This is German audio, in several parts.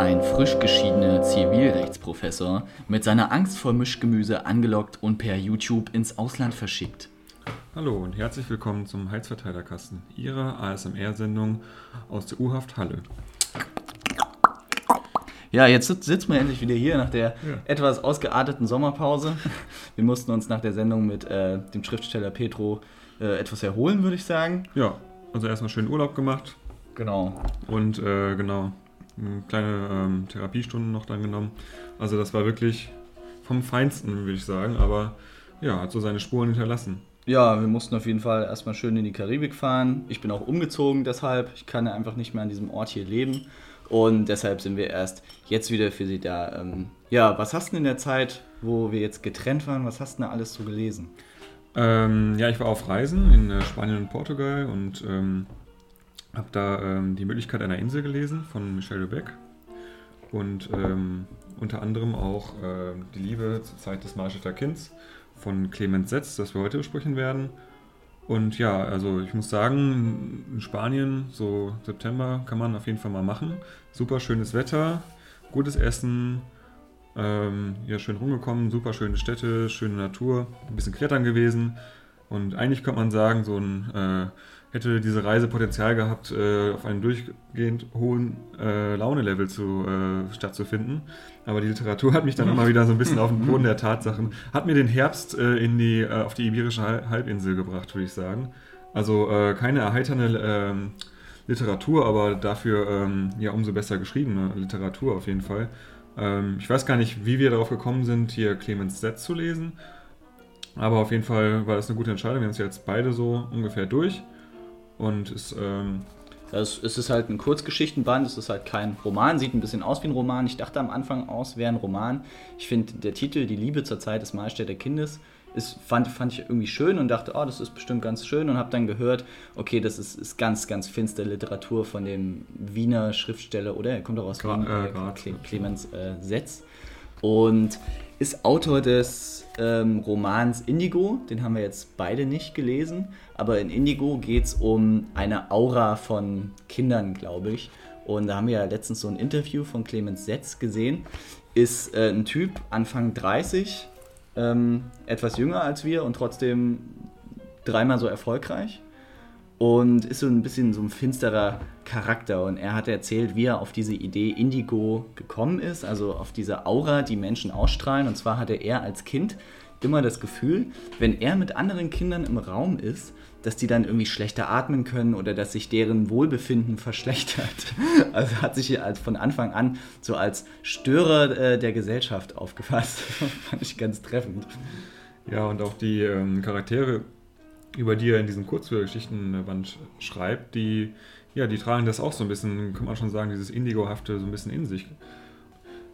Ein frisch geschiedener Zivilrechtsprofessor mit seiner Angst vor Mischgemüse angelockt und per YouTube ins Ausland verschickt. Hallo und herzlich willkommen zum Heizverteilerkasten, Ihrer ASMR-Sendung aus der U-Haft Halle. Ja, jetzt sit- sitzen wir endlich wieder hier nach der Ja. etwas ausgearteten Sommerpause. Wir mussten uns nach der Sendung mit äh, dem Schriftsteller Petro äh, etwas erholen, würde ich sagen. Ja, also erstmal schön Urlaub gemacht Genau. und äh, genau, kleine ähm, Therapiestunden noch dann genommen. Also das war wirklich vom Feinsten, würde ich sagen, aber ja, hat so seine Spuren hinterlassen. Ja, wir mussten auf jeden Fall erstmal schön in die Karibik fahren. Ich bin auch umgezogen deshalb. Ich kann einfach nicht mehr an diesem Ort hier leben. Und deshalb sind wir erst jetzt wieder für Sie da. Ähm, ja, was hast du in der Zeit, wo wir jetzt getrennt waren, was hast du denn da alles so gelesen? Ähm, ja, ich war auf Reisen in äh, Spanien und Portugal und ähm, habe da ähm, die Möglichkeit einer Insel gelesen von Michel Houellebecq und ähm, unter anderem auch ähm, Die Liebe zur Zeit des Marschalter Kinds von Clemens Setz, das wir heute besprechen werden. Und ja, also ich muss sagen, in Spanien, so September, kann man auf jeden Fall mal machen. Super schönes Wetter, gutes Essen, ähm, ja, schön rumgekommen, super schöne Städte, schöne Natur, ein bisschen klettern gewesen. Und eigentlich könnte man sagen, so ein, äh, hätte diese Reise Potenzial gehabt, äh, auf einem durchgehend hohen äh, Launelevel zu, äh, stattzufinden. Aber die Literatur hat mich dann immer wieder so ein bisschen auf den Boden der Tatsachen, hat mir den Herbst äh, in die, äh, auf die Iberische Hal- Halbinsel gebracht, würde ich sagen. Also äh, keine erheiternde ähm, Literatur, aber dafür ähm, ja umso besser geschriebene Literatur auf jeden Fall. Ähm, ich weiß gar nicht, wie wir darauf gekommen sind, hier Clemens Setz zu lesen. Aber auf jeden Fall war das eine gute Entscheidung. Wir haben es jetzt beide so ungefähr durch. Und es, ähm, Es, es ist halt ein Kurzgeschichtenband, es ist halt kein Roman, sieht ein bisschen aus wie ein Roman. Ich dachte am Anfang aus, wäre ein Roman. Ich finde, der Titel, Die Liebe zur Zeit des Mahlstädter Kindes, ist, fand, fand ich irgendwie schön und dachte, oh, das ist bestimmt ganz schön und habe dann gehört, okay, das ist, ist ganz, ganz finster Literatur von dem Wiener Schriftsteller, oder? Er kommt auch aus Gra- Wien, äh, äh, Clemens äh, Setz. Und ist Autor des ähm, Romans Indigo, den haben wir jetzt beide nicht gelesen, aber in Indigo geht es um eine Aura von Kindern, glaube ich. Und da haben wir ja letztens so ein Interview von Clemens Setz gesehen. Ist äh, ein Typ, Anfang 30, ähm, etwas jünger als wir und trotzdem dreimal so erfolgreich und ist so ein bisschen so ein finsterer Charakter. Und er hat erzählt, wie er auf diese Idee Indigo gekommen ist, also auf diese Aura, die Menschen ausstrahlen. Und zwar hatte er als Kind immer das Gefühl, wenn er mit anderen Kindern im Raum ist, dass die dann irgendwie schlechter atmen können oder dass sich deren Wohlbefinden verschlechtert. Also hat sich von Anfang an so als Störer äh, der Gesellschaft aufgefasst. Fand ich ganz treffend. ja, und auch die ähm, Charaktere, über die er in diesem Kurzgeschichtenband schreibt, die, ja, die tragen das auch so ein bisschen, kann man schon sagen, dieses Indigo-hafte so ein bisschen in sich.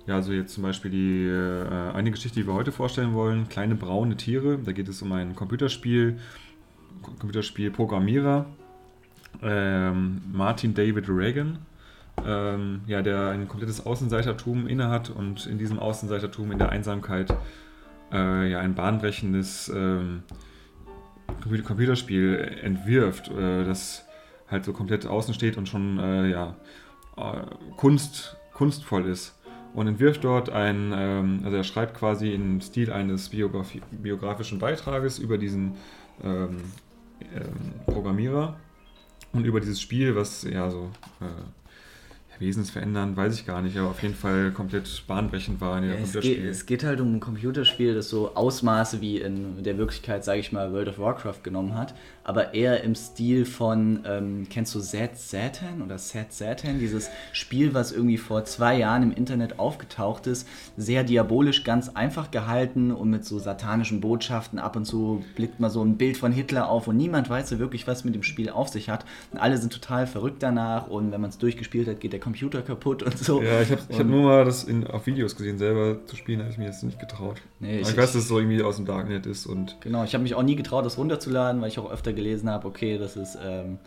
Ja, also jetzt zum Beispiel die äh, eine Geschichte, die wir heute vorstellen wollen, Kleine braune Tiere. Da geht es um ein Computerspiel, Computerspiel Programmierer, ähm, Martin David Reagan, ähm, ja, der ein komplettes Außenseitertum innehat und in diesem Außenseitertum in der Einsamkeit äh, ja, ein bahnbrechendes ähm, Computerspiel entwirft, äh, das halt so komplett außen steht und schon äh, ja, äh, Kunst, kunstvoll ist. Und entwirft dort ein, ähm, also er schreibt quasi im Stil eines Biografi biografischen Beitrages über diesen ähm, ähm, Programmierer und über dieses Spiel, was ja so äh, wesensverändernd, weiß ich gar nicht, aber auf jeden Fall komplett bahnbrechend war in der Ja, es, geht, Computerspiel. es geht halt um ein Computerspiel, das so Ausmaße wie in der Wirklichkeit, sage ich mal, World of Warcraft genommen hat, aber eher im Stil von, ähm, kennst du Sad Satan oder Sad Satan? Dieses Spiel, was irgendwie vor zwei Jahren im Internet aufgetaucht ist, sehr diabolisch, ganz einfach gehalten und mit so satanischen Botschaften. Ab und zu blickt mal so ein Bild von Hitler auf und niemand weiß so wirklich, was mit dem Spiel auf sich hat. Und alle sind total verrückt danach und wenn man es durchgespielt hat, geht der Computer kaputt und so. Ja, ich habe hab nur mal das in, auf Videos gesehen, selber zu spielen, habe ich mir jetzt nicht getraut. Nee, ich- ich, weiß, dass es so irgendwie aus dem Darknet ist und Genau, ich habe mich auch nie getraut, das runterzuladen, weil ich auch öfter gelesen habe, okay, das ist, ähm,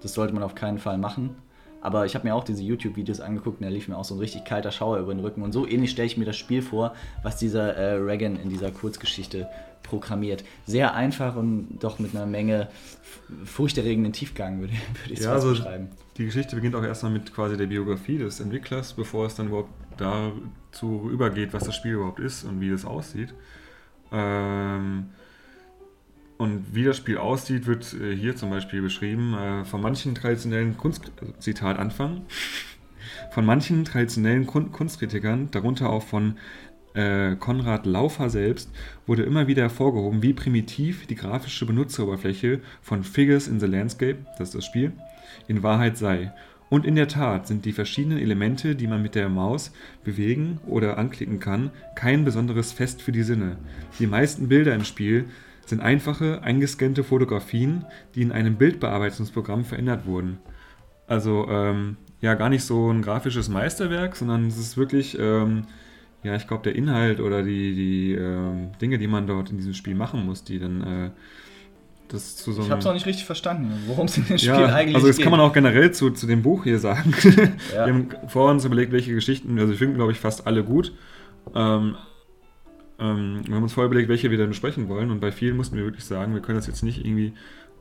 das sollte man auf keinen Fall machen. Aber ich habe mir auch diese YouTube-Videos angeguckt und da lief mir auch so ein richtig kalter Schauer über den Rücken. Und so ähnlich stelle ich mir das Spiel vor, was dieser äh, Reagan in dieser Kurzgeschichte programmiert. Sehr einfach und doch mit einer Menge furchterregenden Tiefgang, würde, würde ich ja, also beschreiben. Die Geschichte beginnt auch erstmal mit quasi der Biografie des Entwicklers, bevor es dann überhaupt dazu übergeht, was das Spiel überhaupt ist und wie es aussieht. Ähm, und wie das Spiel aussieht, wird äh, hier zum Beispiel beschrieben, äh, von manchen traditionellen Kunst, Zitat von manchen traditionellen Kunstkritikern, darunter auch von äh, Konrad Laufer selbst, wurde immer wieder hervorgehoben, wie primitiv die grafische Benutzeroberfläche von Figures in the Landscape, das ist das Spiel, in Wahrheit sei. Und in der Tat sind die verschiedenen Elemente, die man mit der Maus bewegen oder anklicken kann, kein besonderes Fest für die Sinne. Die meisten Bilder im Spiel sind einfache, eingescannte Fotografien, die in einem Bildbearbeitungsprogramm verändert wurden. Also ähm, ja, gar nicht so ein grafisches Meisterwerk, sondern es ist wirklich, ähm, ja, ich glaube, der Inhalt oder die, die ähm, Dinge, die man dort in diesem Spiel machen muss, die dann äh, das zu so Ich habe es auch nicht richtig verstanden, worum es in dem Spiel ja, eigentlich geht. Also das geht. kann man auch generell zu, zu dem Buch hier sagen. Ja. Wir haben vor uns überlegt, welche Geschichten, also ich finde, glaube ich, fast alle gut. Ähm, ähm, wir haben uns vorher überlegt, welche wir dann besprechen wollen und bei vielen mussten wir wirklich sagen, wir können das jetzt nicht irgendwie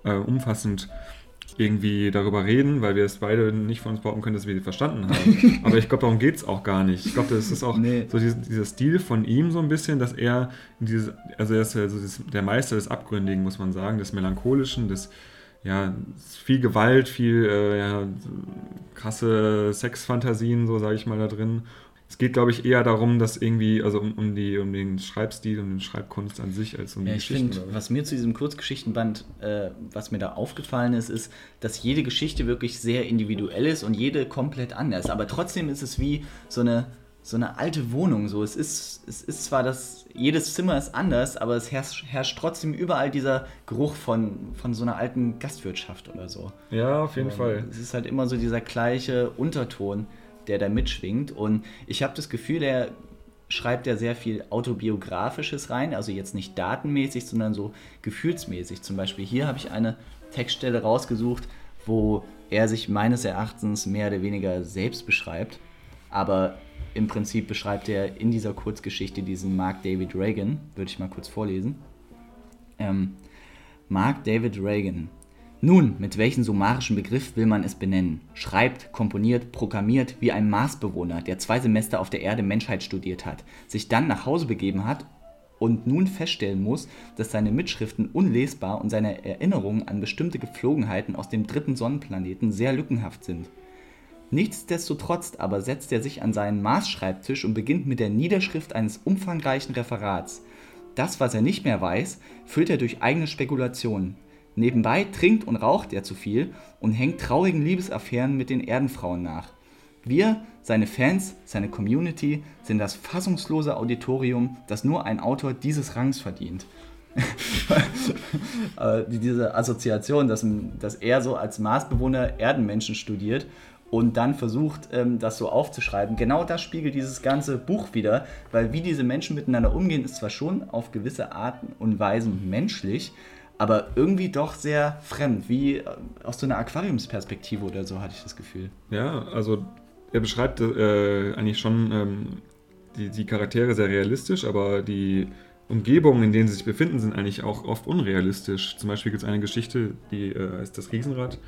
äh, umfassend irgendwie darüber reden, weil wir es beide nicht von uns behaupten können, dass wir sie verstanden haben. Aber ich glaube, darum geht es auch gar nicht. Ich glaube, das ist auch nee. so dieser, dieser, Stil von ihm so ein bisschen, dass er dieses, also er ist ja so der Meister des Abgründigen, muss man sagen, des Melancholischen, des ja, viel Gewalt, viel äh, ja, krasse Sexfantasien, so sage ich mal da drin. Es geht, glaube ich, eher darum, dass irgendwie, also um, um, die, um den Schreibstil und den Schreibkunst an sich als um ja, die ich Geschichten. Find, was mir zu diesem Kurzgeschichtenband, äh, was mir da aufgefallen ist, ist, dass jede Geschichte wirklich sehr individuell ist und jede komplett anders. Aber trotzdem ist es wie so eine, so eine alte Wohnung. So. Es, ist, es ist zwar das, jedes Zimmer ist anders, aber es herrscht, herrscht trotzdem überall dieser Geruch von, von so einer alten Gastwirtschaft oder so. Ja, auf jeden und Fall. Es ist halt immer so dieser gleiche Unterton der da mitschwingt. Und ich habe das Gefühl, er schreibt ja sehr viel autobiografisches rein, also jetzt nicht datenmäßig, sondern so gefühlsmäßig. Zum Beispiel hier habe ich eine Textstelle rausgesucht, wo er sich meines Erachtens mehr oder weniger selbst beschreibt, aber im Prinzip beschreibt er in dieser Kurzgeschichte diesen Mark David Reagan, würde ich mal kurz vorlesen. Ähm, Mark David Reagan, nun, mit welchem summarischen Begriff will man es benennen? Schreibt, komponiert, programmiert wie ein Marsbewohner, der zwei Semester auf der Erde Menschheit studiert hat, sich dann nach Hause begeben hat und nun feststellen muss, dass seine Mitschriften unlesbar und seine Erinnerungen an bestimmte Gepflogenheiten aus dem dritten Sonnenplaneten sehr lückenhaft sind. Nichtsdestotrotz aber setzt er sich an seinen Marsschreibtisch und beginnt mit der Niederschrift eines umfangreichen Referats. Das, was er nicht mehr weiß, füllt er durch eigene Spekulationen. Nebenbei trinkt und raucht er zu viel und hängt traurigen Liebesaffären mit den Erdenfrauen nach. Wir, seine Fans, seine Community, sind das fassungslose Auditorium, das nur ein Autor dieses Rangs verdient. Äh, diese Assoziation, dass, dass er so als Marsbewohner Erdenmenschen studiert und dann versucht, ähm, das so aufzuschreiben. Genau das spiegelt dieses ganze Buch wieder, weil wie diese Menschen miteinander umgehen, ist zwar schon auf gewisse Arten und Weisen menschlich, aber irgendwie doch sehr fremd, wie äh, aus so einer Aquariumsperspektive oder so, hatte ich das Gefühl. Ja, also er beschreibt äh, eigentlich schon ähm, die, die Charaktere sehr realistisch, aber die Umgebungen, in denen sie sich befinden, sind eigentlich auch oft unrealistisch. Zum Beispiel gibt es eine Geschichte, die äh, heißt das Riesenrad.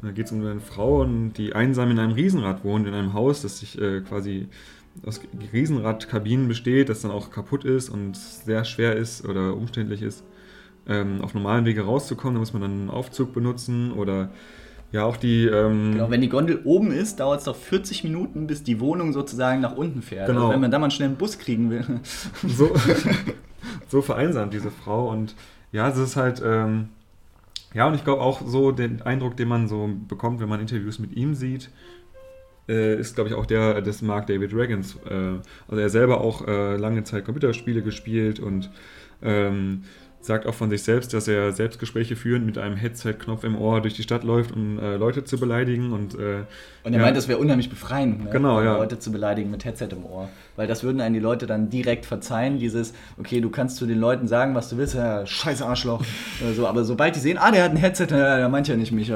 Da geht es um eine Frau, die einsam in einem Riesenrad wohnt, in einem Haus, das sich äh, quasi aus Riesenradkabinen besteht, das dann auch kaputt ist und sehr schwer ist oder umständlich ist ähm, auf normalen Wege rauszukommen. Da muss man dann einen Aufzug benutzen oder ja auch die. Ähm genau, wenn die Gondel oben ist, dauert es doch 40 Minuten, bis die Wohnung sozusagen nach unten fährt. Genau. Also wenn man da mal schnell einen Bus kriegen will. So, so vereinsamt diese Frau und ja, es ist halt. Ähm, ja, und ich glaube auch so, den Eindruck, den man so bekommt, wenn man Interviews mit ihm sieht, äh, ist, glaube ich, auch der des Mark David Reagans. Äh, also er selber auch äh, lange Zeit Computerspiele gespielt und ähm, sagt auch von sich selbst, dass er Selbstgespräche führend mit einem Headset-Knopf im Ohr durch die Stadt läuft, um äh, Leute zu beleidigen. Und, äh, und er ja. meint, das wäre unheimlich befreiend, ne? genau, ja. Leute zu beleidigen mit Headset im Ohr. Weil das würden einen die Leute dann direkt verzeihen, dieses, okay, du kannst zu den Leuten sagen, was du willst, ja, scheiß Arschloch. so, aber sobald die sehen, ah, der hat ein Headset, ja, der meint ja nicht mich.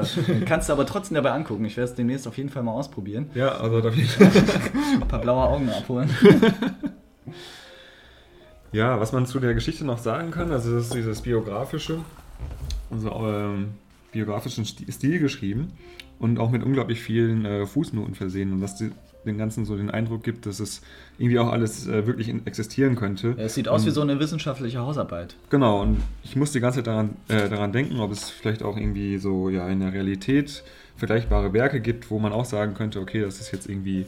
kannst du aber trotzdem dabei angucken. Ich werde es demnächst auf jeden Fall mal ausprobieren. Ja, also Fall. Ein paar blaue Augen abholen. Ja, was man zu der Geschichte noch sagen kann, also das ist dieses biografische, also ähm, biografischen Stil geschrieben und auch mit unglaublich vielen äh, Fußnoten versehen und was die, den Ganzen so den Eindruck gibt, dass es irgendwie auch alles äh, wirklich existieren könnte. Es sieht aus und, wie so eine wissenschaftliche Hausarbeit. Genau, und ich muss die ganze Zeit daran, äh, daran denken, ob es vielleicht auch irgendwie so ja in der Realität vergleichbare Werke gibt, wo man auch sagen könnte, okay, das ist jetzt irgendwie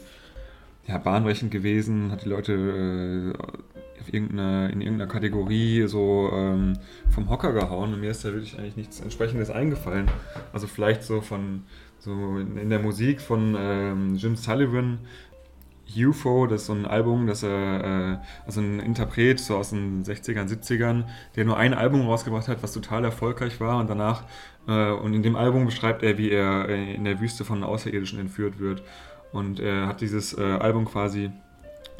ja, bahnbrechend gewesen, hat die Leute äh, irgendeine, in irgendeiner Kategorie so ähm, vom Hocker gehauen und mir ist da wirklich eigentlich nichts entsprechendes eingefallen. Also vielleicht so von so in, in der Musik von ähm, Jim Sullivan, UFO, das ist so ein Album, das er, äh, also ein Interpret so aus den 60ern, 70ern, der nur ein Album rausgebracht hat, was total erfolgreich war und danach, äh, und in dem Album beschreibt er, wie er äh, in der Wüste von Außerirdischen entführt wird. Und er hat dieses äh, Album quasi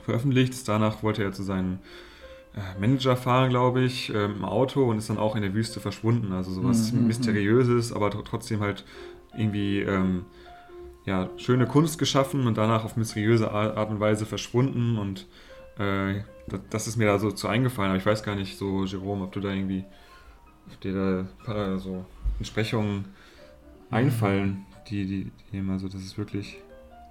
veröffentlicht. Danach wollte er zu seinem äh, Manager fahren, glaube ich, äh, im Auto und ist dann auch in der Wüste verschwunden. Also sowas mhm. mhm. Mysteriöses, aber trotzdem halt irgendwie ähm, ja, schöne Kunst geschaffen und danach auf mysteriöse Art und Weise verschwunden. Und äh, das ist mir da so zu eingefallen. Aber ich weiß gar nicht, so, Jerome, ob du da irgendwie, ob dir da so Entsprechungen mhm. einfallen, die, die, die, also das ist wirklich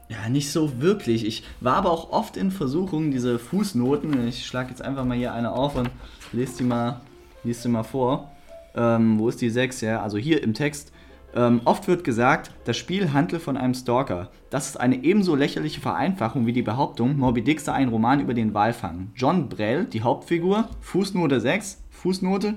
ja, nicht so wirklich. Ich war aber auch oft in Versuchung, diese Fußnoten, ich schlage jetzt einfach mal hier eine auf und lese die mal, lese die mal vor. Ähm, wo ist die 6? Ja, also hier im Text. Ähm, oft wird gesagt, das Spiel handle von einem Stalker. Das ist eine ebenso lächerliche Vereinfachung wie die Behauptung, Moby Dick sei ein Roman über den Walfang. John Brell, die Hauptfigur, Fußnote 6, Fußnote,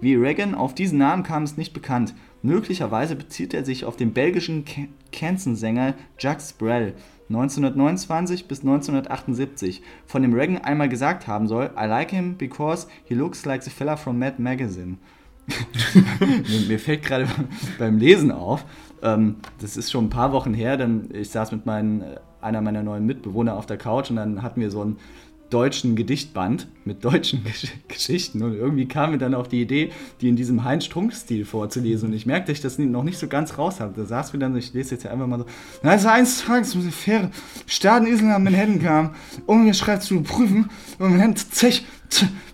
wie Reagan, auf diesen Namen kam es nicht bekannt. Möglicherweise bezieht er sich auf den belgischen Canson-Sänger Jacques Brel 1929 bis 1978, von dem Reagan einmal gesagt haben soll, I like him because he looks like the fella from Mad Magazine. mir, fällt gerade beim Lesen auf, ähm, das ist schon ein paar Wochen her, denn ich saß mit meinen, äh, einer meiner neuen Mitbewohner auf der Couch und dann hatten wir so ein deutschen Gedichtband mit deutschen Gesch Geschichten. Und irgendwie kam mir dann auf die Idee, die in diesem Heinz-Strunk-Stil vorzulesen. Und ich merkte, dass ich das noch nicht so ganz raus habe. Da saß mir dann, ich lese jetzt ja einfach mal so, als eines Tages mit Fähre Staateninsel an Manhattan kam, um mir schreibt zu prüfen. Und Manhattan zech,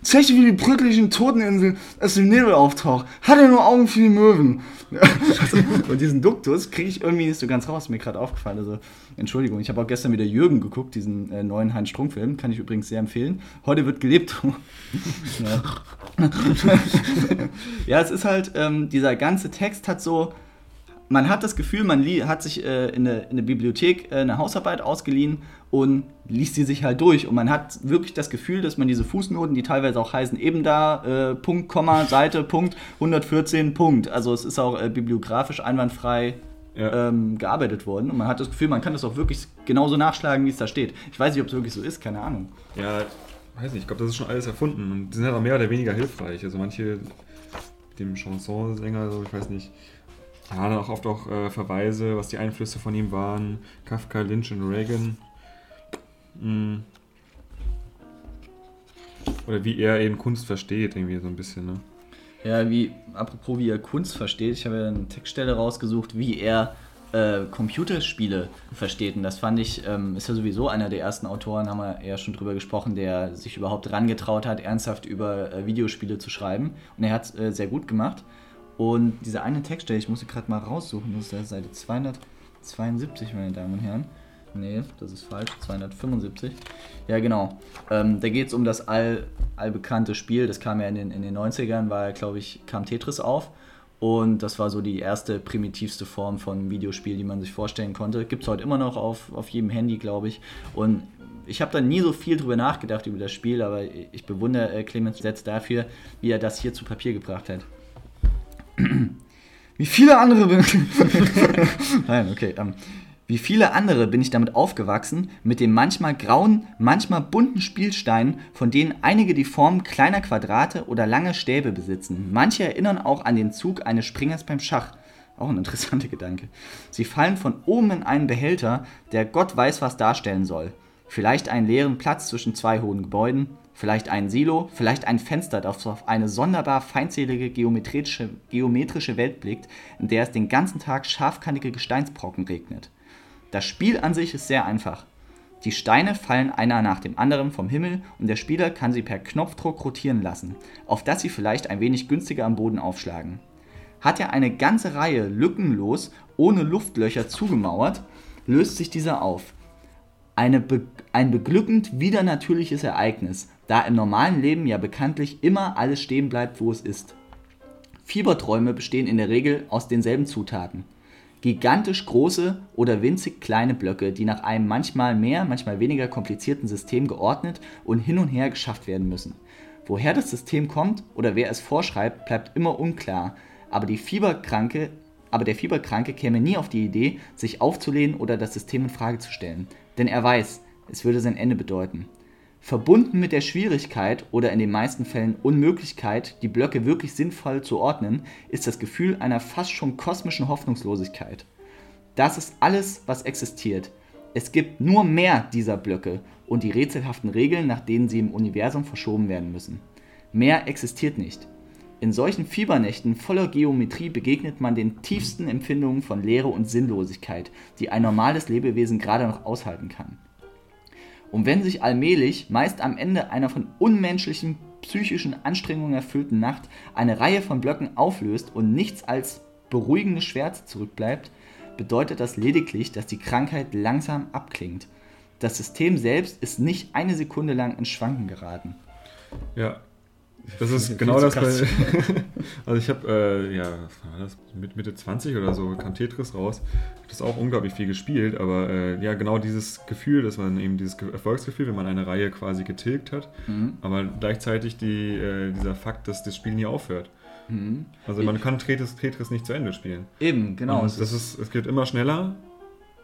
zech wie die brücklichen Toteninsel aus dem Nebel auftaucht, hat er nur Augen für die Möwen. und diesen Duktus kriege ich irgendwie nicht so ganz raus, mir gerade aufgefallen. Also, Entschuldigung, ich habe auch gestern wieder Jürgen geguckt, diesen äh, neuen Heinz Strunk-Film, kann ich übrigens sehr empfehlen. Heute wird gelebt. ja. ja, es ist halt, ähm, dieser ganze Text hat so, man hat das Gefühl, man hat sich äh, in, der, in der Bibliothek äh, eine Hausarbeit ausgeliehen und liest sie sich halt durch. Und man hat wirklich das Gefühl, dass man diese Fußnoten, die teilweise auch heißen, eben da, äh, Punkt, Komma, Seite, Punkt, 114, Punkt. Also es ist auch äh, bibliografisch einwandfrei ja. ähm, gearbeitet worden. Und man hat das Gefühl, man kann das auch wirklich genauso nachschlagen, wie es da steht. Ich weiß nicht, ob es wirklich so ist, keine Ahnung. Ja, weiß nicht, ich glaube, das ist schon alles erfunden. Und die sind halt auch mehr oder weniger hilfreich. Also manche, dem Chansonsänger, so, ich weiß nicht, ja, dann auch oft auch äh, Verweise, was die Einflüsse von ihm waren. Kafka, Lynch und Reagan. Mhm. Oder wie er eben Kunst versteht, irgendwie so ein bisschen, ne? Ja, wie, apropos wie er Kunst versteht, ich habe ja eine Textstelle rausgesucht, wie er äh, Computerspiele versteht. Und das fand ich, ähm, ist ja sowieso einer der ersten Autoren, haben wir ja schon drüber gesprochen, der sich überhaupt rangetraut hat, ernsthaft über äh, Videospiele zu schreiben. Und er hat es äh, sehr gut gemacht. Und diese eine Textstelle, ich muss sie gerade mal raussuchen, das ist Seite 272, meine Damen und Herren. Nee, das ist falsch, 275. Ja, genau. Ähm, da geht es um das all, allbekannte Spiel, das kam ja in den, in den 90ern, war glaube ich, kam Tetris auf. Und das war so die erste primitivste Form von Videospiel, die man sich vorstellen konnte. Gibt es heute immer noch auf, auf jedem Handy, glaube ich. Und ich habe da nie so viel drüber nachgedacht über das Spiel, aber ich bewundere äh, Clemens Setz dafür, wie er das hier zu Papier gebracht hat. Wie viele andere. Nein, okay. Ähm, Wie viele andere bin ich damit aufgewachsen, mit den manchmal grauen, manchmal bunten Spielsteinen, von denen einige die Form kleiner Quadrate oder lange Stäbe besitzen. Manche erinnern auch an den Zug eines Springers beim Schach. Auch ein interessanter Gedanke. Sie fallen von oben in einen Behälter, der Gott weiß was darstellen soll. Vielleicht einen leeren Platz zwischen zwei hohen Gebäuden, vielleicht ein Silo, vielleicht ein Fenster, das auf eine sonderbar feindselige geometrische, geometrische Welt blickt, in der es den ganzen Tag scharfkantige Gesteinsbrocken regnet. Das Spiel an sich ist sehr einfach. Die Steine fallen einer nach dem anderen vom Himmel und der Spieler kann sie per Knopfdruck rotieren lassen, auf dass sie vielleicht ein wenig günstiger am Boden aufschlagen. Hat er eine ganze Reihe lückenlos ohne Luftlöcher zugemauert, löst sich dieser auf. Be ein beglückend widernatürliches Ereignis, da im normalen Leben ja bekanntlich immer alles stehen bleibt, wo es ist. Fieberträume bestehen in der Regel aus denselben Zutaten. Gigantisch große oder winzig kleine Blöcke, die nach einem manchmal mehr, manchmal weniger komplizierten System geordnet und hin und her geschafft werden müssen. Woher das System kommt oder wer es vorschreibt, bleibt immer unklar, aber, die Fieberkranke, aber der Fieberkranke käme nie auf die Idee, sich aufzulehnen oder das System in Frage zu stellen. Denn er weiß, es würde sein Ende bedeuten. Verbunden mit der Schwierigkeit oder in den meisten Fällen Unmöglichkeit, die Blöcke wirklich sinnvoll zu ordnen, ist das Gefühl einer fast schon kosmischen Hoffnungslosigkeit. Das ist alles, was existiert. Es gibt nur mehr dieser Blöcke und die rätselhaften Regeln, nach denen sie im Universum verschoben werden müssen. Mehr existiert nicht. In solchen Fiebernächten voller Geometrie begegnet man den tiefsten Empfindungen von Leere und Sinnlosigkeit, die ein normales Lebewesen gerade noch aushalten kann. Und wenn sich allmählich, meist am Ende einer von unmenschlichen psychischen Anstrengungen erfüllten Nacht, eine Reihe von Blöcken auflöst und nichts als beruhigende Schwärze zurückbleibt, bedeutet das lediglich, dass die Krankheit langsam abklingt. Das System selbst ist nicht eine Sekunde lang in Schwanken geraten. Ja, das ist genau das. Bei, also ich habe, äh, ja, das? Mit Mitte 20 oder so kam Tetris raus. Ich habe das auch unglaublich viel gespielt, aber äh, ja, genau dieses Gefühl, dass man eben dieses Erfolgsgefühl, wenn man eine Reihe quasi getilgt hat, mhm. aber gleichzeitig die, äh, dieser Fakt, dass das Spiel nie aufhört. Mhm. Also man kann Tetris, Tetris nicht zu Ende spielen. Eben, genau. Und das ist, es geht immer schneller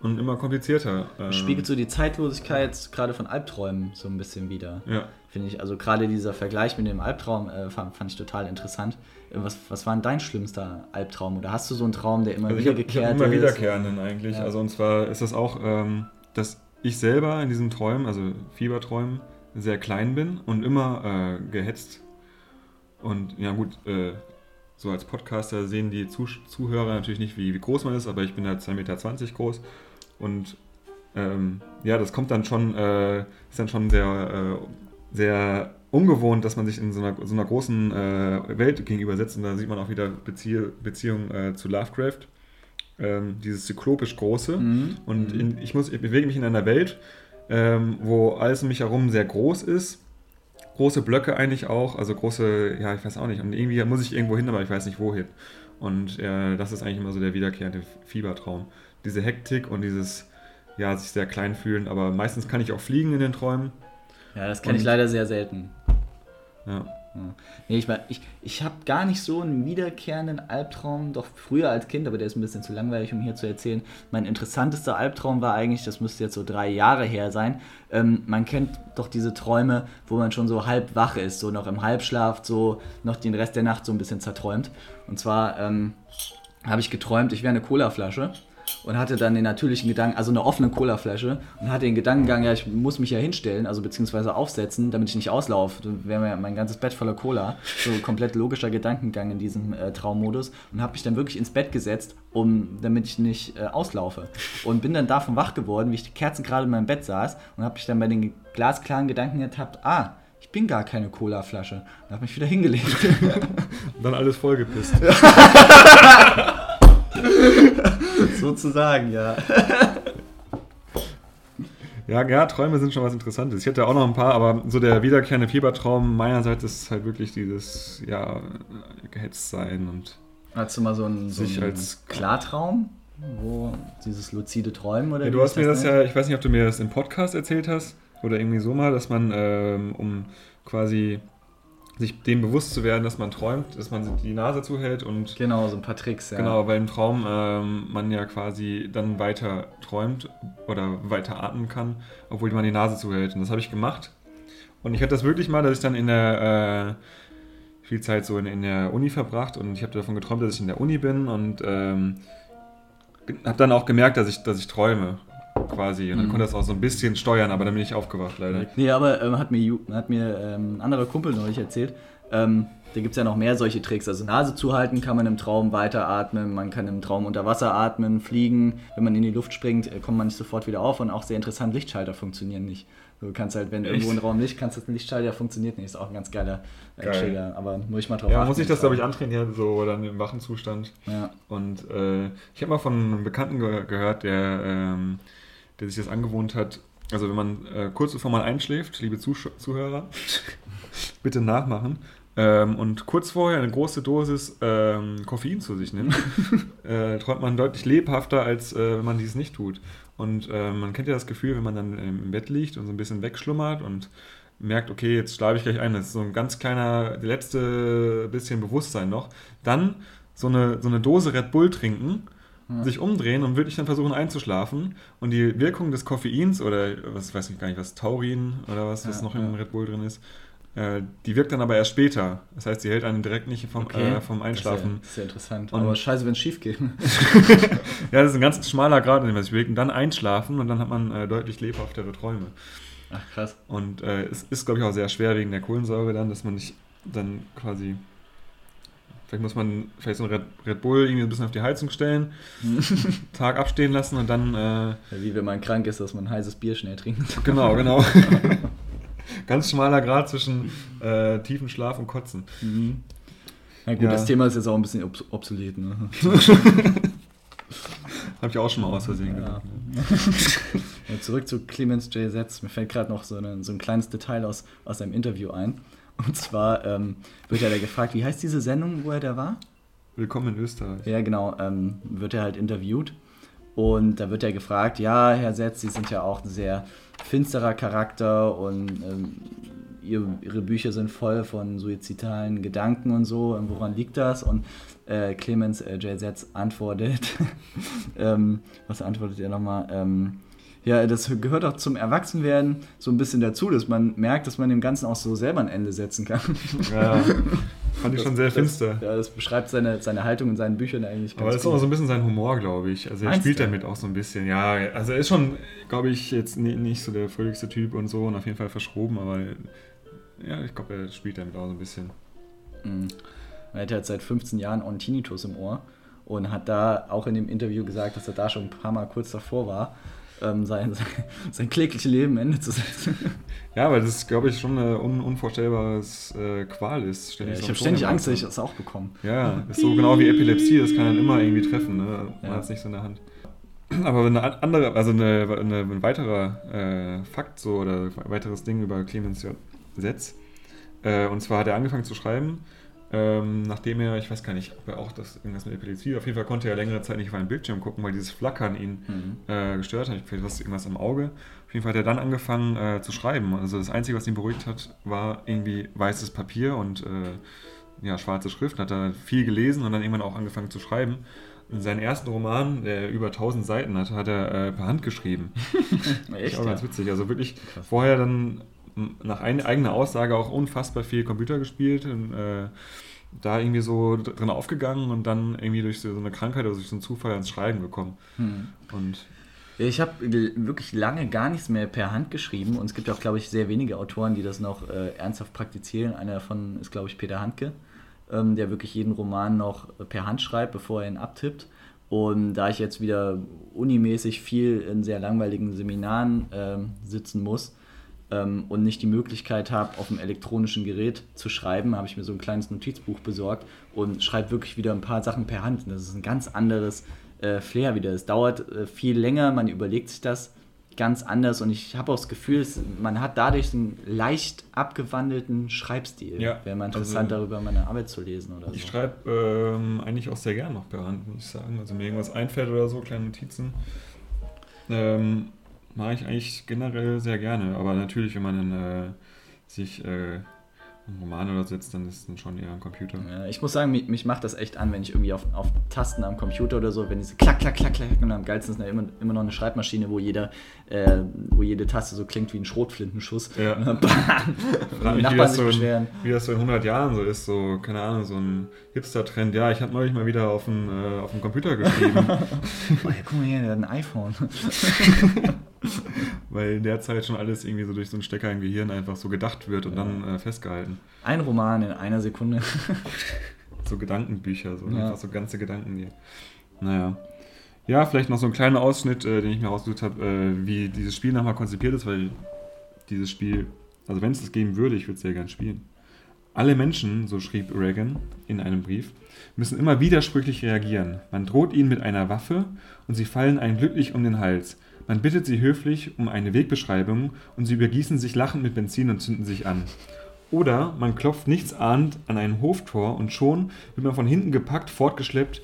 und immer komplizierter. Spiegelt so die Zeitlosigkeit gerade von Albträumen so ein bisschen wieder. Ja. Finde ich, also gerade dieser Vergleich mit dem Albtraum äh, fand, fand, ich total interessant. Äh, was, was war denn dein schlimmster Albtraum? Oder hast du so einen Traum, der immer also wiedergekehrt ist? Immer wiederkehrenden eigentlich. Ja. Also und zwar ist das auch, ähm, dass ich selber in diesen Träumen, also Fieberträumen, sehr klein bin und immer äh, gehetzt. Und ja gut, äh, so als Podcaster sehen die Zuh Zuhörer natürlich nicht, wie, wie, groß man ist, aber ich bin ja 2,20 Meter groß und ähm, ja, das kommt dann schon, äh, ist dann schon sehr äh, sehr ungewohnt, dass man sich in so einer, so einer großen äh, Welt gegenübersetzt. Und da sieht man auch wieder Bezie Beziehung äh, zu Lovecraft. Ähm, dieses zyklopisch Große. Mhm. Und mhm. in, ich, muss, ich bewege mich in einer Welt, ähm, wo alles um mich herum sehr groß ist. Große Blöcke eigentlich auch, also große, ja, ich weiß auch nicht. Und irgendwie muss ich irgendwo hin, aber ich weiß nicht wohin. Und äh, das ist eigentlich immer so der wiederkehrende Fiebertraum. Diese Hektik und dieses, ja, sich sehr klein fühlen. Aber meistens kann ich auch fliegen in den Träumen. Ja, das kenne ich leider sehr selten. Ja. Ja. Nee, ich ich, ich habe gar nicht so einen wiederkehrenden Albtraum, doch früher als Kind, aber der ist ein bisschen zu langweilig, um hier zu erzählen. Mein interessantester Albtraum war eigentlich, das müsste jetzt so drei Jahre her sein. Ähm, man kennt doch diese Träume, wo man schon so halb wach ist, so noch im Halbschlaf, so noch den Rest der Nacht so ein bisschen zerträumt. Und zwar ähm, habe ich geträumt, ich wäre eine Colaflasche und hatte dann den natürlichen Gedanken, also eine offene Colaflasche und hatte den Gedankengang, ja, ich muss mich ja hinstellen, also beziehungsweise aufsetzen, damit ich nicht auslaufe. Dann wäre mir mein ganzes Bett voller Cola. So komplett logischer Gedankengang in diesem äh, Traummodus und habe mich dann wirklich ins Bett gesetzt, um, damit ich nicht äh, auslaufe. Und bin dann davon wach geworden, wie ich die Kerzen gerade in meinem Bett saß und habe mich dann bei den glasklaren Gedanken ertappt, ah, ich bin gar keine Cola-Flasche. Und habe mich wieder hingelegt. dann alles vollgepisst. Sozusagen, ja. Ja, ja, Träume sind schon was Interessantes. Ich hätte auch noch ein paar, aber so der wiederkehrende Fiebertraum meinerseits ist halt wirklich dieses, ja, gehetzt sein und. Hast du mal so einen, so einen als Klartraum? Wo dieses luzide Träumen oder ja, Du hast mir das, das ja, ich weiß nicht, ob du mir das im Podcast erzählt hast oder irgendwie so mal, dass man, ähm, um quasi sich dem bewusst zu werden, dass man träumt, dass man die Nase zuhält und. Genau, so ein paar Tricks, ja. Genau, weil im Traum ähm, man ja quasi dann weiter träumt oder weiter atmen kann, obwohl man die Nase zuhält. Und das habe ich gemacht. Und ich hatte das wirklich mal, dass ich dann in der. Äh, viel Zeit so in, in der Uni verbracht und ich habe davon geträumt, dass ich in der Uni bin und ähm, habe dann auch gemerkt, dass ich, dass ich träume quasi. Und dann mhm. konnte das auch so ein bisschen steuern, aber dann bin ich aufgewacht, leider. Nee, aber ähm, hat mir, hat mir ähm, ein anderer Kumpel neulich erzählt. Ähm, da gibt es ja noch mehr solche Tricks. Also Nase zuhalten kann man im Traum weiteratmen, man kann im Traum unter Wasser atmen, fliegen. Wenn man in die Luft springt, äh, kommt man nicht sofort wieder auf und auch sehr interessant, Lichtschalter funktionieren nicht. Du kannst halt, wenn Echt? irgendwo ein Raum Licht, kannst das Lichtschalter funktioniert nicht. Ist auch ein ganz geiler äh, Geil. Trigger. Aber muss ich mal drauf Ja, achten, muss ich das, glaube ich, antrainieren, so dann im wachen Zustand. Ja. Und äh, ich habe mal von einem Bekannten ge gehört, der ähm, der sich das angewohnt hat. Also wenn man äh, kurz bevor man einschläft, liebe Zuh Zuhörer, bitte nachmachen. Ähm, und kurz vorher eine große Dosis ähm, Koffein zu sich nimmt, äh, träumt man deutlich lebhafter, als äh, wenn man dies nicht tut. Und äh, man kennt ja das Gefühl, wenn man dann im Bett liegt und so ein bisschen wegschlummert und merkt, okay, jetzt schlafe ich gleich ein, das ist so ein ganz kleiner, letzte bisschen Bewusstsein noch, dann so eine, so eine Dose Red Bull trinken ja. sich umdrehen und wirklich dann versuchen einzuschlafen. Und die Wirkung des Koffeins oder was weiß ich gar nicht, was Taurin oder was, was noch ja. in Red Bull drin ist, äh, die wirkt dann aber erst später. Das heißt, sie hält einen direkt nicht vom, okay. äh, vom Einschlafen. Das ist ja, interessant. Und aber scheiße, wenn es schief geht. ja, das ist ein ganz schmaler Grad, in dem man sich bewegt. Und dann einschlafen und dann hat man äh, deutlich lebhaftere Träume. Ach krass. Und äh, es ist, glaube ich, auch sehr schwer wegen der Kohlensäure dann, dass man nicht dann quasi Vielleicht muss man vielleicht so ein Red, Red, Bull irgendwie ein bisschen auf die Heizung stellen, Tag abstehen lassen und dann. Äh, wie wenn man krank ist, dass man heißes Bier schnell trinkt. Genau, genau. Ganz schmaler Grad zwischen äh, tiefen Schlaf und Kotzen. Mhm. Na gut, ja. das Thema ist jetzt auch ein bisschen obs obsolet. Ne? Habe ich auch schon mal aus Versehen ja. gedacht. ja, zurück zu Clemens J. Setz. Mir fällt gerade noch so, eine, so ein kleines Detail aus, aus einem Interview ein. Und zwar ähm, wird er da gefragt, wie heißt diese Sendung, wo er da war? Willkommen in Österreich. Ja, genau, ähm, wird er halt interviewt. Und da wird er gefragt, ja, Herr Setz, Sie sind ja auch ein sehr finsterer Charakter und ähm, ihr, Ihre Bücher sind voll von suizidalen Gedanken und so. Und woran liegt das? Und äh, Clemens äh, J. Setz antwortet, ähm, was antwortet er nochmal? Ähm, ja, das gehört auch zum Erwachsenwerden so ein bisschen dazu, dass man merkt, dass man dem Ganzen auch so selber ein Ende setzen kann. Ja, fand ich schon sehr finster. Das, ja, das beschreibt seine, seine Haltung in seinen Büchern eigentlich ganz Aber das ist auch so ein bisschen sein Humor, glaube ich. Also er Meinst spielt du? damit auch so ein bisschen. Ja, also er ist schon, glaube ich, jetzt nicht so der fröhlichste Typ und so und auf jeden Fall verschroben, aber ja, ich glaube, er spielt damit auch so ein bisschen. Mhm. Er hat halt seit 15 Jahren auch Tinnitus im Ohr und hat da auch in dem Interview gesagt, dass er da schon ein paar Mal kurz davor war ähm, sein, sein, klägliches Leben Ende zu setzen. Ja, weil das, glaube ich, schon eine un unvorstellbares äh, Qual ist. Ja, ich habe ständig Angst, dass ich das auch bekomme. Ja, ist so genau wie Epilepsie, das kann dann immer irgendwie treffen. Ne? Man ja. hat es nicht so in der Hand. Aber eine andere, also eine, eine, ein weiterer äh, Fakt so oder ein weiteres Ding über Clemens Setz. Äh, und zwar hat er angefangen zu schreiben, ähm, nachdem er, ich weiß gar nicht, ob er auch das irgendwas mit Epilepsie, auf jeden Fall konnte er längere Zeit nicht auf einen Bildschirm gucken, weil dieses Flackern ihn mhm. äh, gestört hat. Vielleicht was irgendwas am Auge. Auf jeden Fall hat er dann angefangen äh, zu schreiben. Also das Einzige, was ihn beruhigt hat, war irgendwie weißes Papier und äh, ja, schwarze Schrift. Hat er viel gelesen und dann irgendwann auch angefangen zu schreiben. In seinen ersten Roman, der über 1000 Seiten hatte, hat er äh, per Hand geschrieben. Echt? Auch ganz witzig. Also wirklich Krass. vorher dann nach eigener Aussage auch unfassbar viel Computer gespielt. Und, äh, da irgendwie so drin aufgegangen und dann irgendwie durch so eine Krankheit oder durch so einen Zufall ans Schreiben gekommen. Hm. Und ich habe wirklich lange gar nichts mehr per Hand geschrieben und es gibt auch, glaube ich, sehr wenige Autoren, die das noch äh, ernsthaft praktizieren. Einer davon ist, glaube ich, Peter Handke, ähm, der wirklich jeden Roman noch per Hand schreibt, bevor er ihn abtippt. Und da ich jetzt wieder unimäßig viel in sehr langweiligen Seminaren ähm, sitzen muss, ähm, und nicht die Möglichkeit habe, auf einem elektronischen Gerät zu schreiben, habe ich mir so ein kleines Notizbuch besorgt und schreibe wirklich wieder ein paar Sachen per Hand. Das ist ein ganz anderes äh, Flair wieder. Es dauert äh, viel länger, man überlegt sich das ganz anders und ich habe auch das Gefühl, man hat dadurch einen leicht abgewandelten Schreibstil. Ja, Wäre mal interessant, also, darüber meine Arbeit zu lesen oder Ich so. schreibe ähm, eigentlich auch sehr gern noch per Hand, muss ich sagen. Also mir irgendwas einfällt oder so, kleine Notizen. Ähm, mache ich eigentlich generell sehr gerne. Aber natürlich, wenn man dann äh, sich äh, einen Roman oder sitzt, dann ist es schon eher ein Computer. Ja, ich muss sagen, mich, mich, macht das echt an, wenn ich irgendwie auf, auf Tasten am Computer oder so, wenn diese klack, klack, klack, klack und am geilsten ist immer, immer noch eine Schreibmaschine, wo, jeder, äh, wo jede Taste so klingt wie ein Schrotflintenschuss. Ja. Und dann, bam, Frag mich, wie, das so in, wie das so in 100 Jahren so ist, so, keine Ahnung, so ein Hipster-Trend. Ja, ich habe neulich mal wieder auf dem, äh, auf dem Computer geschrieben. oh, ja, guck mal hier, der hat ein iPhone. Weil in der Zeit schon alles irgendwie so durch so einen Stecker im Gehirn einfach so gedacht wird und ja. dann äh, festgehalten. Ein Roman in einer Sekunde. so Gedankenbücher, so ja. einfach so ganze Gedanken. Die, naja. Ja, vielleicht noch so ein kleiner Ausschnitt, äh, den ich mir rausgesucht habe, äh, wie dieses Spiel nochmal konzipiert ist, weil dieses Spiel, also wenn es das geben würde, ich würde es sehr gern spielen. Alle Menschen, so schrieb Reagan in einem Brief, müssen immer widersprüchlich reagieren. Man droht ihnen mit einer Waffe und sie fallen einem glücklich um den Hals. Man bittet sie höflich um eine Wegbeschreibung und sie übergießen sich lachend mit Benzin und zünden sich an. Oder man klopft nichtsahnend an ein Hoftor und schon wird man von hinten gepackt, fortgeschleppt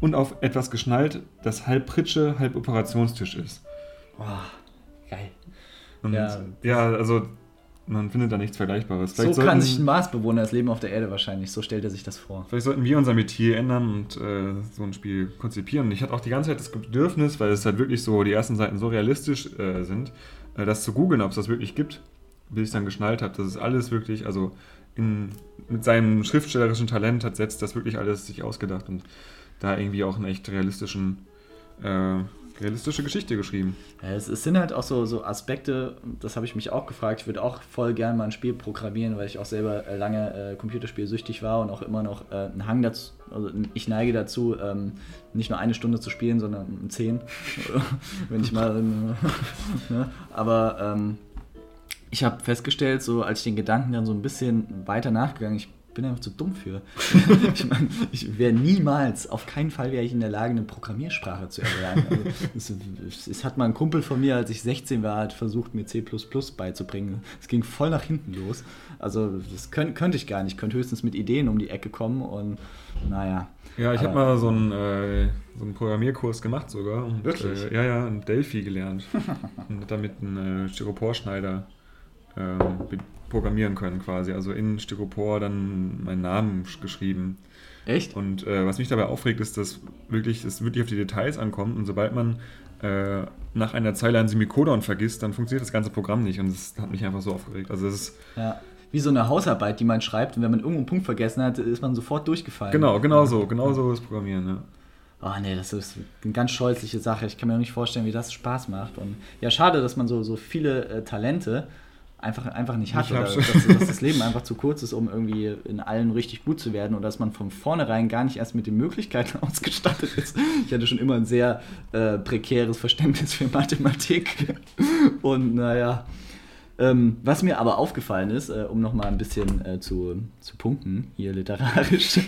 und auf etwas geschnallt, das halb Pritsche, halb Operationstisch ist. Boah, geil. Und ja, ja also man findet da nichts Vergleichbares. Vielleicht so kann sich ein Marsbewohner das Leben auf der Erde wahrscheinlich, so stellt er sich das vor. Vielleicht sollten wir unser Metier ändern und äh, so ein Spiel konzipieren. Ich hatte auch die ganze Zeit das Bedürfnis, weil es halt wirklich so, die ersten Seiten so realistisch äh, sind, äh, das zu googeln, ob es das wirklich gibt, bis ich dann geschnallt habe, dass es alles wirklich, also in, mit seinem schriftstellerischen Talent hat setzt das wirklich alles sich ausgedacht und da irgendwie auch einen echt realistischen äh, realistische Geschichte geschrieben. Es, es, sind halt auch so, so Aspekte, das habe ich mich auch gefragt. Ich würde auch voll gerne mal ein Spiel programmieren, weil ich auch selber äh, lange äh, Computerspielsüchtig war und auch immer noch äh, einen Hang dazu, also ich neige dazu, ähm, nicht nur eine Stunde zu spielen, sondern zehn, wenn ich mal. ne? Aber ähm, ich habe festgestellt, so als ich den Gedanken dann so ein bisschen weiter nachgegangen, ich bin einfach zu dumm für. ich meine, ich wäre niemals, auf keinen Fall wäre ich in der Lage, eine Programmiersprache zu erlernen. Also, es, es, hat mal ein Kumpel von mir, als ich 16 war, hat versucht, mir C beizubringen. Es ging voll nach hinten los. Also das könnt, könnte ich gar nicht. Ich könnte höchstens mit Ideen um die Ecke kommen und naja. Ja, ich habe mal so einen, äh, so einen Programmierkurs gemacht sogar. Und, Wirklich? Äh, ja, ja, in Delphi gelernt. und damit einen äh, Styroporschneider ähm, programmieren können quasi. Also in Styropor dann meinen Namen geschrieben. Echt? Und äh, was mich dabei aufregt, ist, dass wirklich, es wirklich auf die Details ankommt und sobald man äh, nach einer Zeile ein Semikolon vergisst, dann funktioniert das ganze Programm nicht und das hat mich einfach so aufgeregt. Also es ist ja. Wie so eine Hausarbeit, die man schreibt und wenn man irgendwo einen Punkt vergessen hat, ist man sofort durchgefallen. Genau, genau so, genau so ist Programmieren, ja. Oh nee, das ist eine ganz scheußliche Sache. Ich kann mir auch nicht vorstellen, wie das Spaß macht. Und ja, schade, dass man so, so viele äh, Talente einfach, einfach nicht hat. Oder dass, dass, das Leben einfach zu kurz ist, um irgendwie in allen richtig gut zu werden. Oder dass man von vornherein gar nicht erst mit den Möglichkeiten ausgestattet ist. Ich hatte schon immer ein sehr äh, prekäres Verständnis für Mathematik. Und naja. Ähm, was mir aber aufgefallen ist, äh, um nochmal ein bisschen äh, zu, zu punkten, hier literarisch.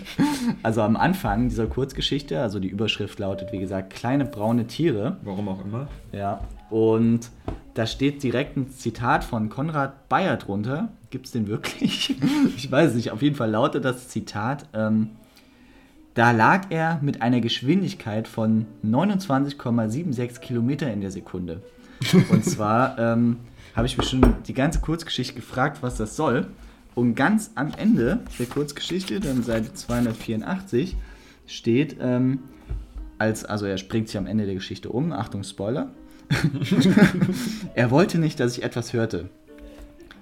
also am Anfang dieser Kurzgeschichte, also die Überschrift lautet, wie gesagt, kleine braune Tiere. Warum auch immer. Ja. Und da steht direkt ein Zitat von Konrad Bayer drunter. Gibt es den wirklich? ich weiß nicht. Auf jeden Fall lautet das Zitat. Ähm, da lag er mit einer Geschwindigkeit von 29,76 Kilometer in der Sekunde. Und zwar ähm, habe ich mich schon die ganze Kurzgeschichte gefragt, was das soll. Und ganz am Ende der Kurzgeschichte, dann Seite 284, steht, ähm, als, also er springt sich am Ende der Geschichte um, Achtung Spoiler, er wollte nicht, dass ich etwas hörte.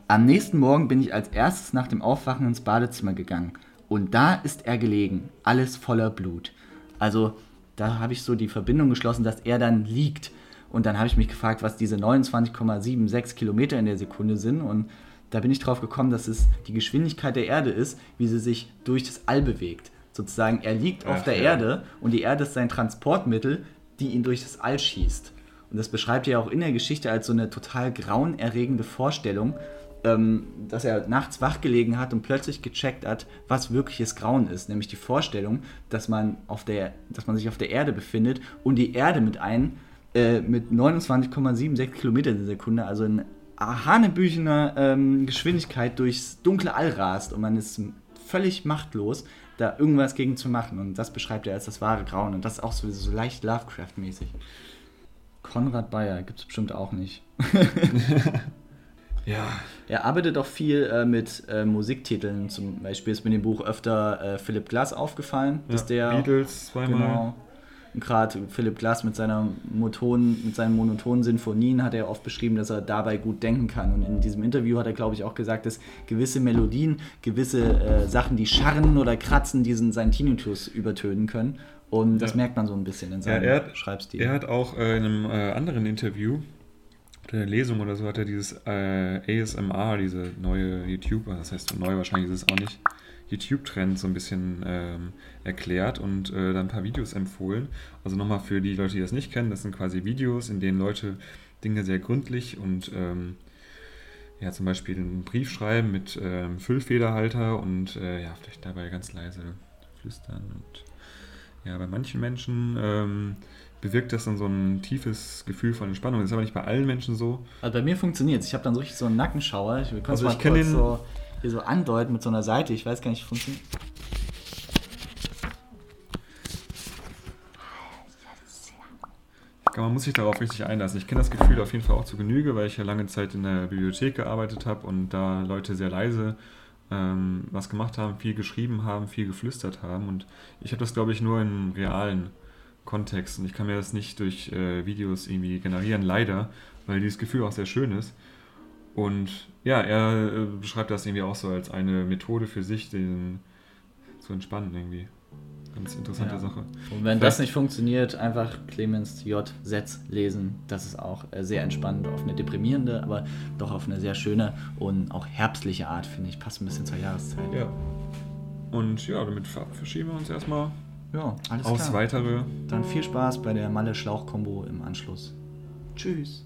Am nächsten Morgen bin ich als erstes nach dem Aufwachen ins Badezimmer gegangen. Und da ist er gelegen, alles voller Blut. Also da habe ich so die Verbindung geschlossen, dass er dann liegt. Und dann habe ich mich gefragt, was diese 29,76 Kilometer in der Sekunde sind. Und da bin ich drauf gekommen, dass es die Geschwindigkeit der Erde ist, wie sie sich durch das All bewegt. Sozusagen, er liegt Ach, auf der ja. Erde und die Erde ist sein Transportmittel, die ihn durch das All schießt. Und das beschreibt er auch in der Geschichte als so eine total grauenerregende Vorstellung, ähm, dass er nachts wach gelegen hat und plötzlich gecheckt hat, was wirkliches Grauen ist. Nämlich die Vorstellung, dass man, auf der, dass man sich auf der Erde befindet und die Erde mit einem äh, mit 29,76 Kilometer in der Sekunde, also in hanebüchener ähm, Geschwindigkeit durchs dunkle All rast und man ist völlig machtlos, da irgendwas gegen zu machen. Und das beschreibt er als das wahre Grauen. Und das ist auch so, so leicht Lovecraft-mäßig. Konrad Bayer gibt es bestimmt auch nicht. Ja. Er arbeitet auch viel äh, mit äh, Musiktiteln. Zum Beispiel ist mir in dem Buch öfter äh, Philipp Glass aufgefallen, dass ja. der. Beatles zweimal. Genau. Gerade Philipp Glass mit, seiner Moton, mit seinen monotonen Sinfonien hat er oft beschrieben, dass er dabei gut denken kann. Und in diesem Interview hat er, glaube ich, auch gesagt, dass gewisse Melodien, gewisse äh, Sachen, die scharren oder kratzen, diesen seinen Tinnitus übertönen können. Und das Ja. merkt man so ein bisschen in seinem Ja, er hat- Schreibstil. Er hat auch äh, in einem äh, anderen Interview, oder einer Lesung oder so, hat er dieses äh, ASMR, diese neue YouTube, das heißt neu wahrscheinlich ist es auch nicht, YouTube-Trend so ein bisschen ähm, erklärt und äh, dann ein paar Videos empfohlen. Also nochmal für die Leute, die das nicht kennen, das sind quasi Videos, in denen Leute Dinge sehr gründlich und ähm, ja, zum Beispiel einen Brief schreiben mit ähm, Füllfederhalter und äh, ja, vielleicht dabei ganz leise flüstern. Und ja, bei manchen Menschen ähm, bewirkt das dann so ein tiefes Gefühl von Entspannung. Das ist aber nicht bei allen Menschen so. Also bei mir funktioniert es. Ich habe dann so richtig so einen Nackenschauer. Ich kann es Also mal ich kenn kurz den- so, hier so andeuten mit so einer Seite. Ich weiß gar nicht, funktioniert. Man muss sich darauf richtig einlassen. Ich kenne das Gefühl auf jeden Fall auch zu Genüge, weil ich ja lange Zeit in der Bibliothek gearbeitet habe und da Leute sehr leise ähm, was gemacht haben, viel geschrieben haben, viel geflüstert haben. Und ich habe das, glaube ich, nur in realen Kontexten. Ich kann mir das nicht durch äh, Videos irgendwie generieren, leider, weil dieses Gefühl auch sehr schön ist. Und ja, er äh, beschreibt das irgendwie auch so als eine Methode für sich, den zu entspannen irgendwie. Ganz interessante Ja. Sache. Und wenn das nicht funktioniert, einfach Clemens J. Setz lesen. Das ist auch äh, sehr entspannend, auf eine deprimierende, aber doch auf eine sehr schöne und auch herbstliche Art, finde ich. Passt ein bisschen zur Jahreszeit. Ja. Und ja, damit verabschieden wir uns erstmal Ja, alles aufs klar. Weitere. Dann viel Spaß bei der Malle-Schlauch-Kombo im Anschluss. Tschüss.